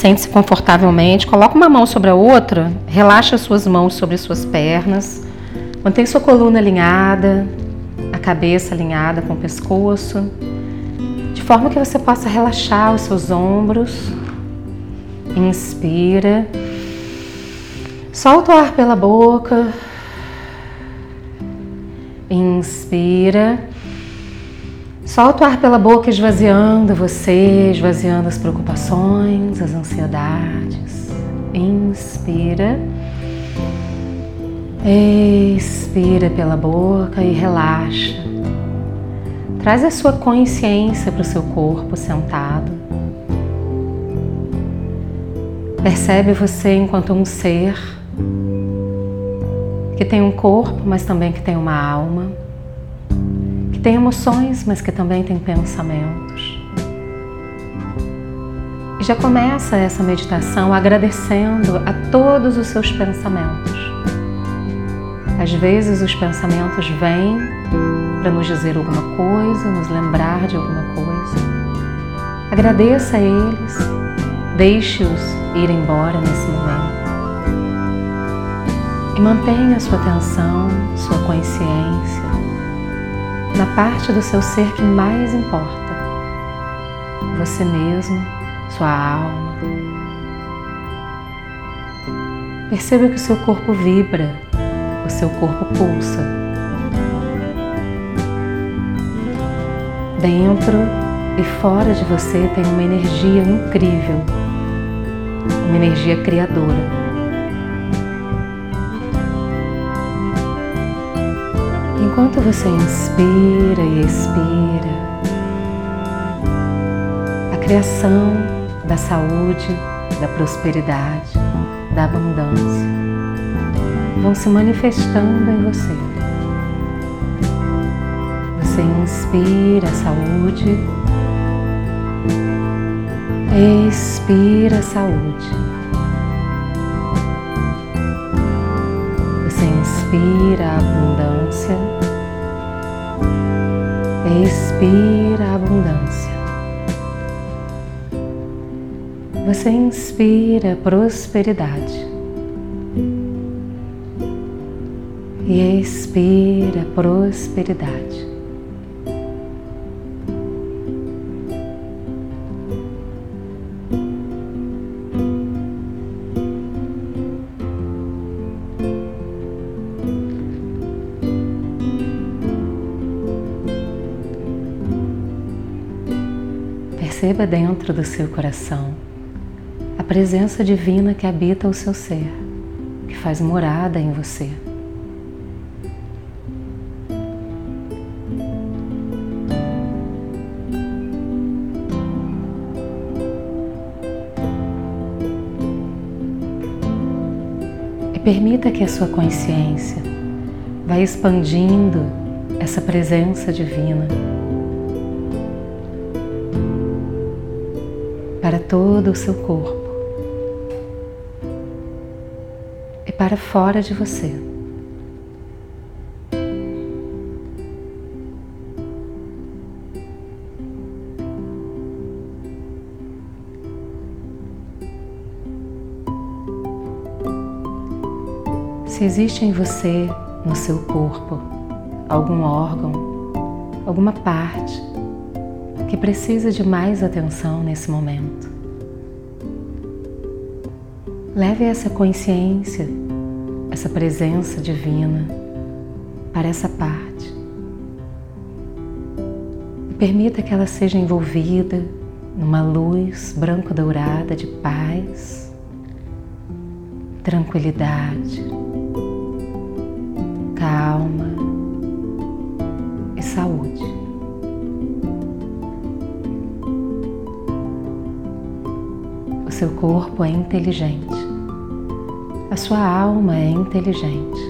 Sente-se confortavelmente, coloca uma mão sobre a outra, relaxa suas mãos sobre suas pernas, mantém sua coluna alinhada, a cabeça alinhada com o pescoço, de forma que você possa relaxar os seus ombros. Inspira, solta o ar pela boca, inspira. Solta o ar pela boca, esvaziando você, esvaziando as preocupações, as ansiedades. Inspira. Expira pela boca e relaxa. Traz a sua consciência para o seu corpo sentado. Percebe você enquanto um ser que tem um corpo, mas também que tem uma alma que tem emoções, mas que também tem pensamentos. E já começa essa meditação agradecendo a todos os seus pensamentos. Às vezes os pensamentos vêm para nos dizer alguma coisa, nos lembrar de alguma coisa. Agradeça a eles, deixe-os ir embora nesse momento. E mantenha sua atenção, sua consciência na parte do seu ser que mais importa. Você mesmo, sua alma. Perceba que o seu corpo vibra, o seu corpo pulsa. Dentro e fora de você tem uma energia incrível, uma energia criadora. Enquanto você inspira e expira, a criação da saúde, da prosperidade, da abundância vão se manifestando em você. Você inspira a saúde, expira a saúde. Você inspira a abundância Expira abundância. Você inspira prosperidade. E expira prosperidade. Perceba dentro do seu coração a presença divina que habita o seu ser, que faz morada em você. E permita que a sua consciência vá expandindo essa presença divina para todo o seu corpo e para fora de você. Se existe em você, no seu corpo, algum órgão, alguma parte que precisa de mais atenção nesse momento. Leve essa consciência, essa presença divina para essa parte. E permita que ela seja envolvida numa luz branco-dourada de paz, tranquilidade, calma seu corpo é inteligente. A sua alma é inteligente.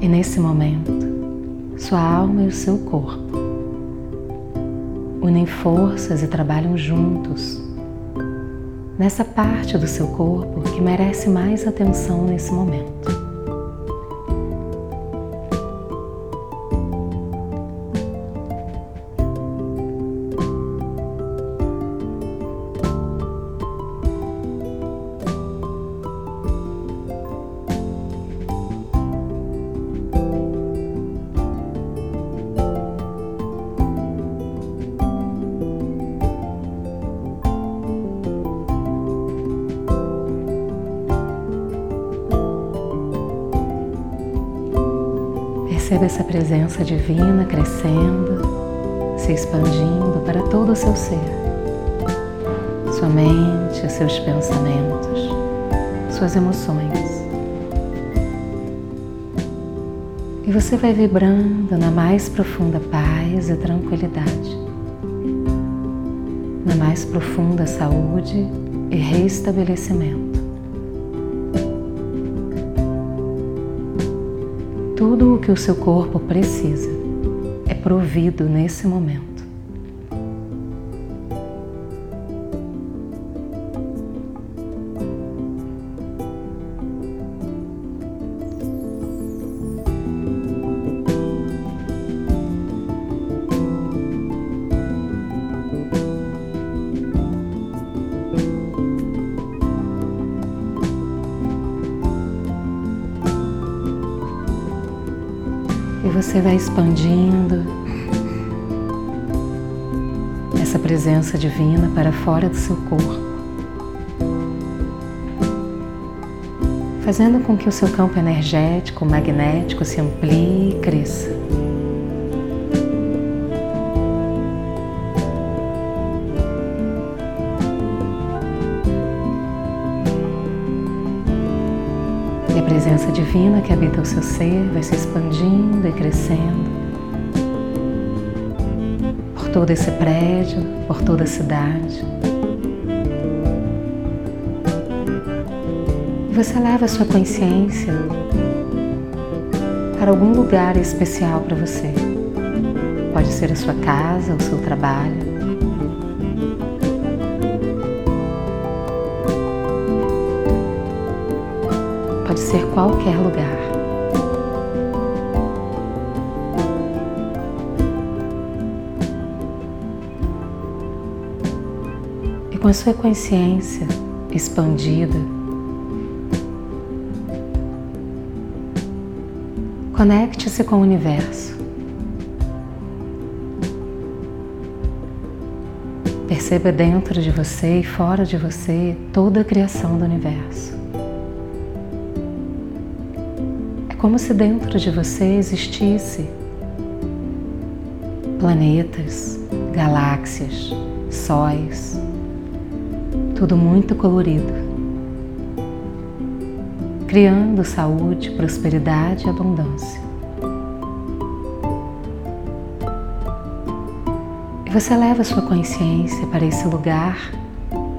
E nesse momento, sua alma e o seu corpo unem forças e trabalham juntos nessa parte do seu corpo que merece mais atenção nesse momento. Perceba essa presença divina crescendo, se expandindo para todo o seu ser. Sua mente, seus pensamentos, suas emoções. E você vai vibrando na mais profunda paz e tranquilidade, na mais profunda saúde e restabelecimento. Tudo o que o seu corpo precisa é provido nesse momento. Você vai expandindo essa presença divina para fora do seu corpo, fazendo com que o seu campo energético, magnético se amplie e cresça. Presença divina que habita o seu ser vai se expandindo e crescendo por todo esse prédio, por toda a cidade. E você leva a sua consciência para algum lugar especial para você. Pode ser a sua casa, o seu trabalho. Qualquer lugar. E com a sua consciência expandida, conecte-se com o universo. Perceba dentro de você e fora de você toda a criação do universo. Como se dentro de você existisse planetas, galáxias, sóis, tudo muito colorido, criando saúde, prosperidade e abundância. E você leva sua consciência para esse lugar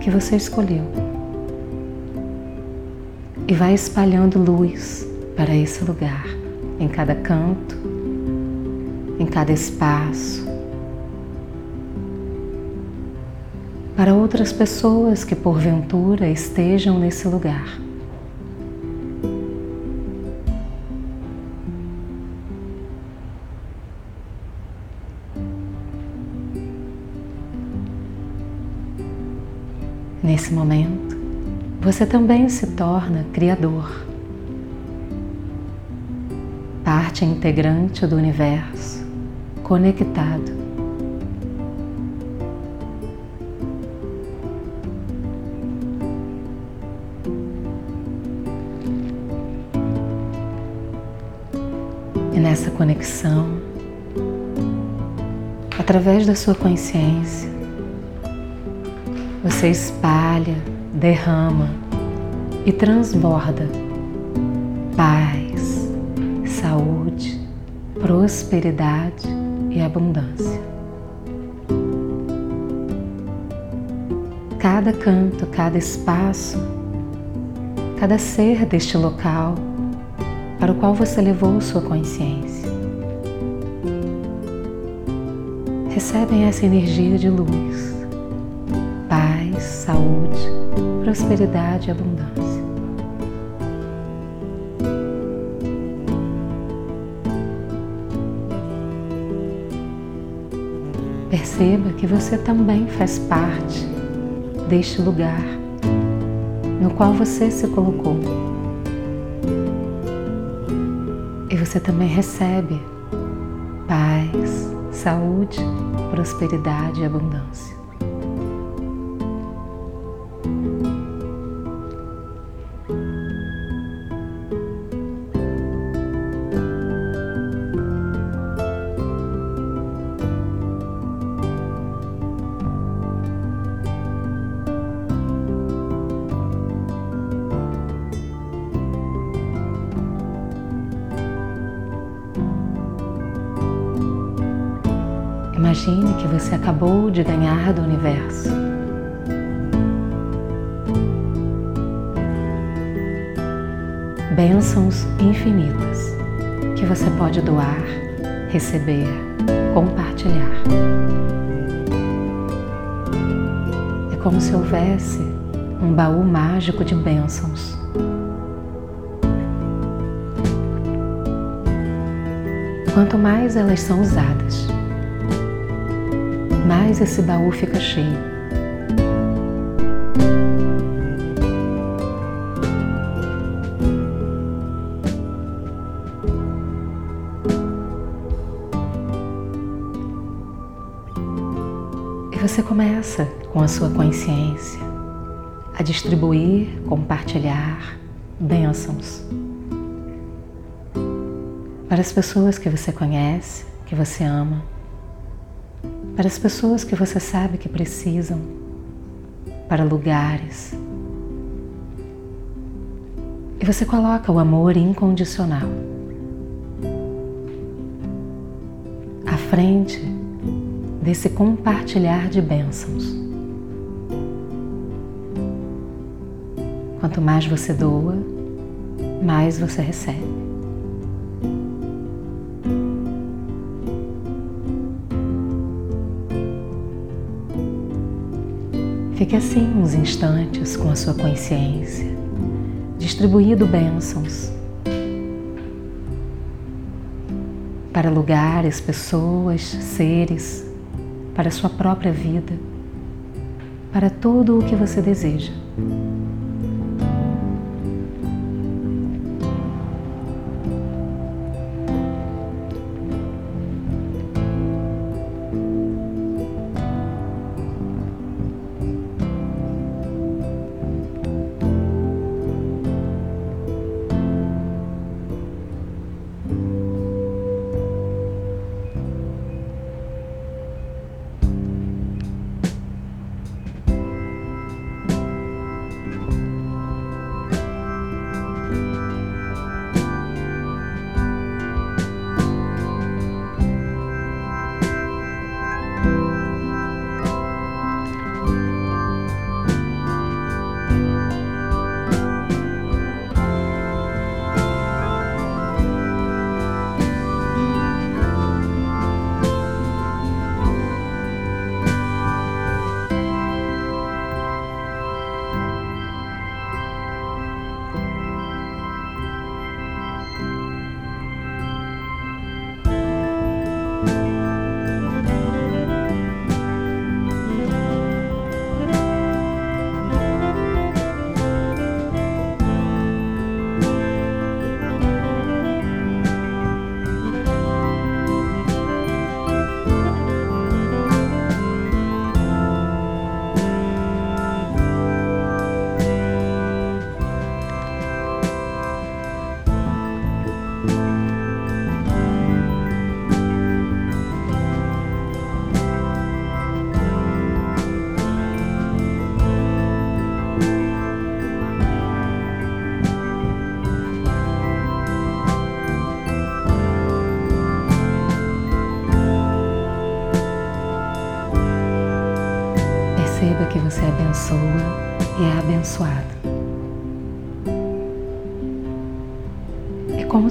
que você escolheu e vai espalhando luz para esse lugar, em cada canto, em cada espaço, para outras pessoas que porventura estejam nesse lugar. Nesse momento, você também se torna criador parte integrante do universo, conectado. E nessa conexão, através da sua consciência, você espalha, derrama e transborda paz prosperidade e abundância. Cada canto, cada espaço, cada ser deste local para o qual você levou sua consciência. Recebem essa energia de luz, paz, saúde, prosperidade e abundância. Perceba que você também faz parte deste lugar no qual você se colocou. E você também recebe paz, saúde, prosperidade e abundância. Você acabou de ganhar do universo. Bênçãos infinitas que você pode doar, receber, compartilhar. É como se houvesse um baú mágico de bênçãos. Quanto mais elas são usadas, mais esse baú fica cheio. E você começa com a sua consciência a distribuir, compartilhar bênçãos para as pessoas que você conhece, que você ama para as pessoas que você sabe que precisam, para lugares. E você coloca o amor incondicional à frente desse compartilhar de bênçãos. Quanto mais você doa, mais você recebe. Fique assim uns instantes com a sua consciência, distribuindo bênçãos para lugares, pessoas, seres, para a sua própria vida, para tudo o que você deseja.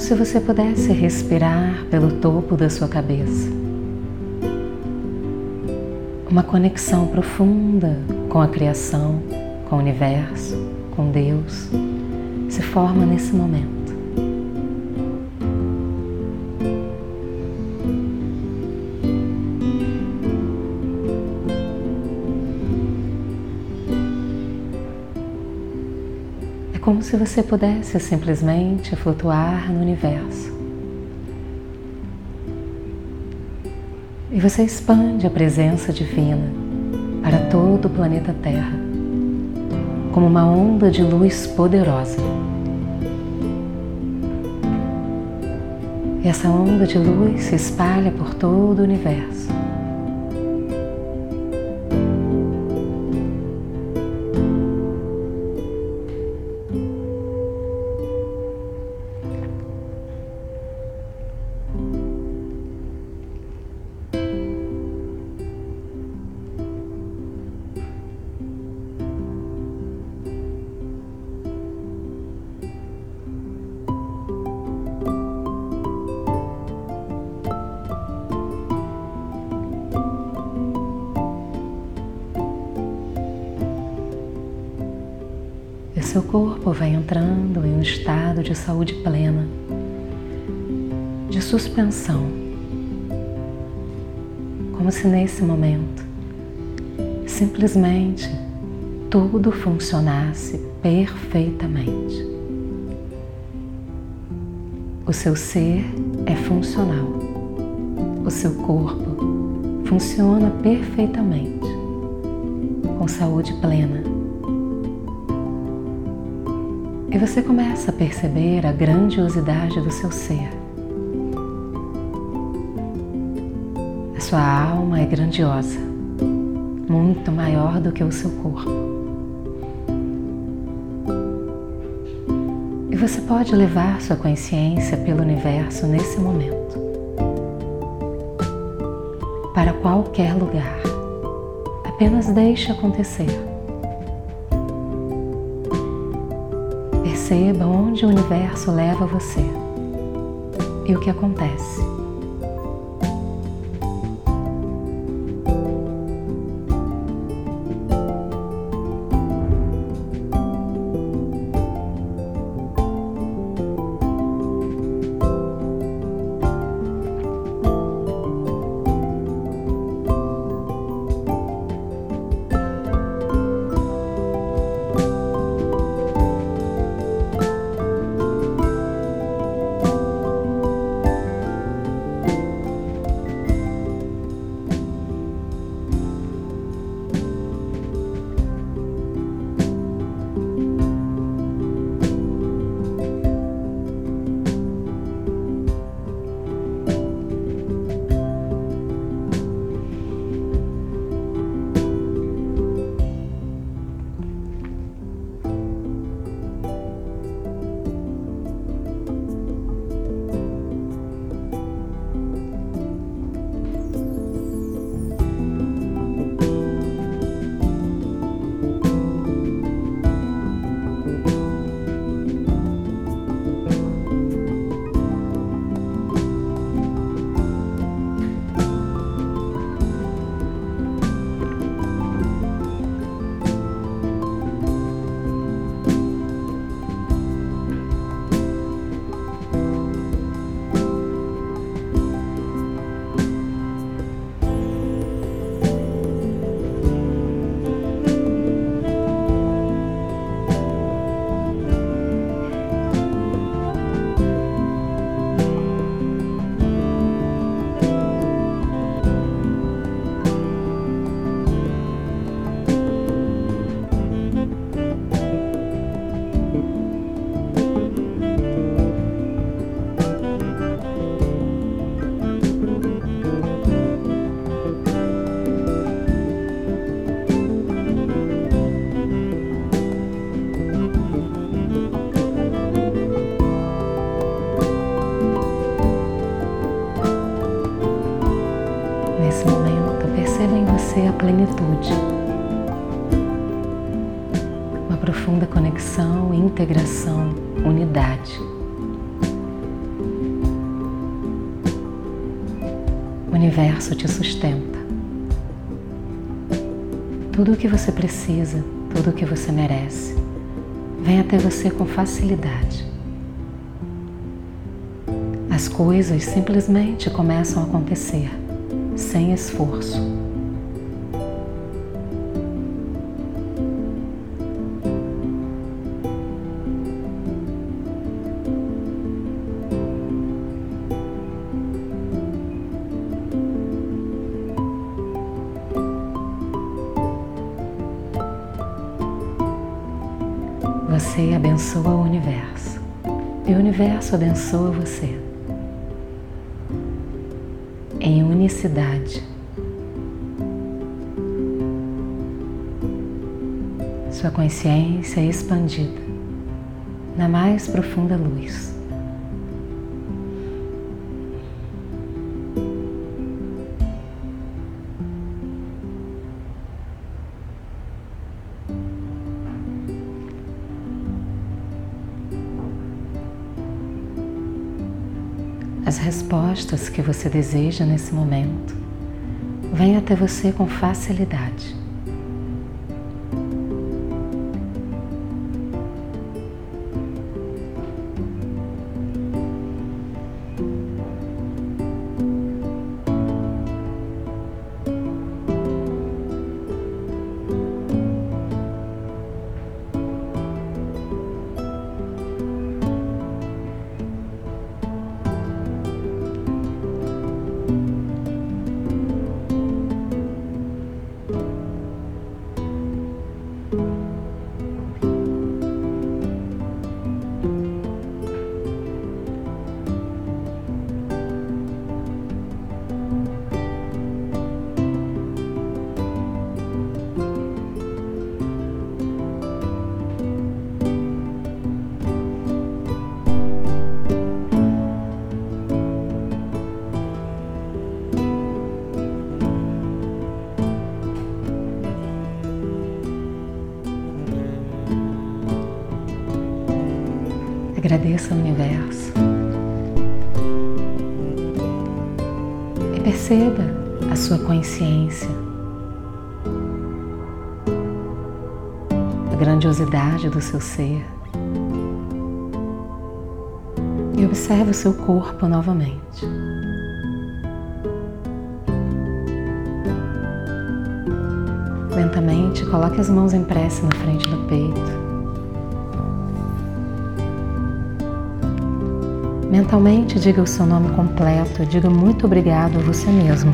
Se você pudesse respirar pelo topo da sua cabeça. Uma conexão profunda com a criação, com o universo, com Deus, se forma nesse momento. Como se você pudesse simplesmente flutuar no universo. E você expande a presença divina para todo o planeta Terra, como uma onda de luz poderosa. E essa onda de luz se espalha por todo o universo. Seu corpo vai entrando em um estado de saúde plena, de suspensão, como se nesse momento simplesmente tudo funcionasse perfeitamente. O seu ser é funcional, o seu corpo funciona perfeitamente, com saúde plena e você começa a perceber a grandiosidade do seu ser. A sua alma é grandiosa, muito maior do que o seu corpo. E você pode levar sua consciência pelo universo nesse momento, para qualquer lugar. Apenas deixe acontecer. Perceba onde o universo leva você e o que acontece. Plenitude, uma profunda conexão, integração, unidade. O universo te sustenta. Tudo o que você precisa, tudo o que você merece, vem até você com facilidade. As coisas simplesmente começam a acontecer, sem esforço. Você abençoa o universo e o universo abençoa você. Em unicidade. Sua consciência é expandida na mais profunda luz. Que você deseja nesse momento vêm até você com facilidade. Agradeça ao universo. E perceba a sua consciência, a grandiosidade do seu ser. E observe o seu corpo novamente. Lentamente, coloque as mãos em prece na frente do peito. Mentalmente, diga o seu nome completo, diga muito obrigado a você mesmo.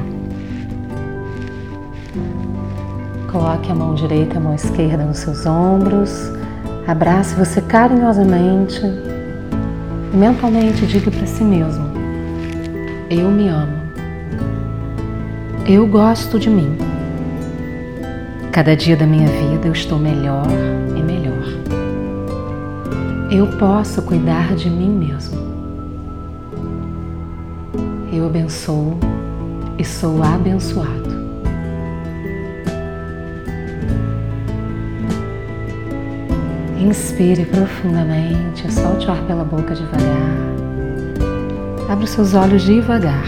Coloque a mão direita e a mão esquerda nos seus ombros, abrace você carinhosamente e mentalmente diga para si mesmo: Eu me amo. Eu gosto de mim. Cada dia da minha vida eu estou melhor e melhor. Eu posso cuidar de mim mesmo. Eu abençoo e sou abençoado. Inspire profundamente, solte o ar pela boca devagar. Abra os seus olhos devagar.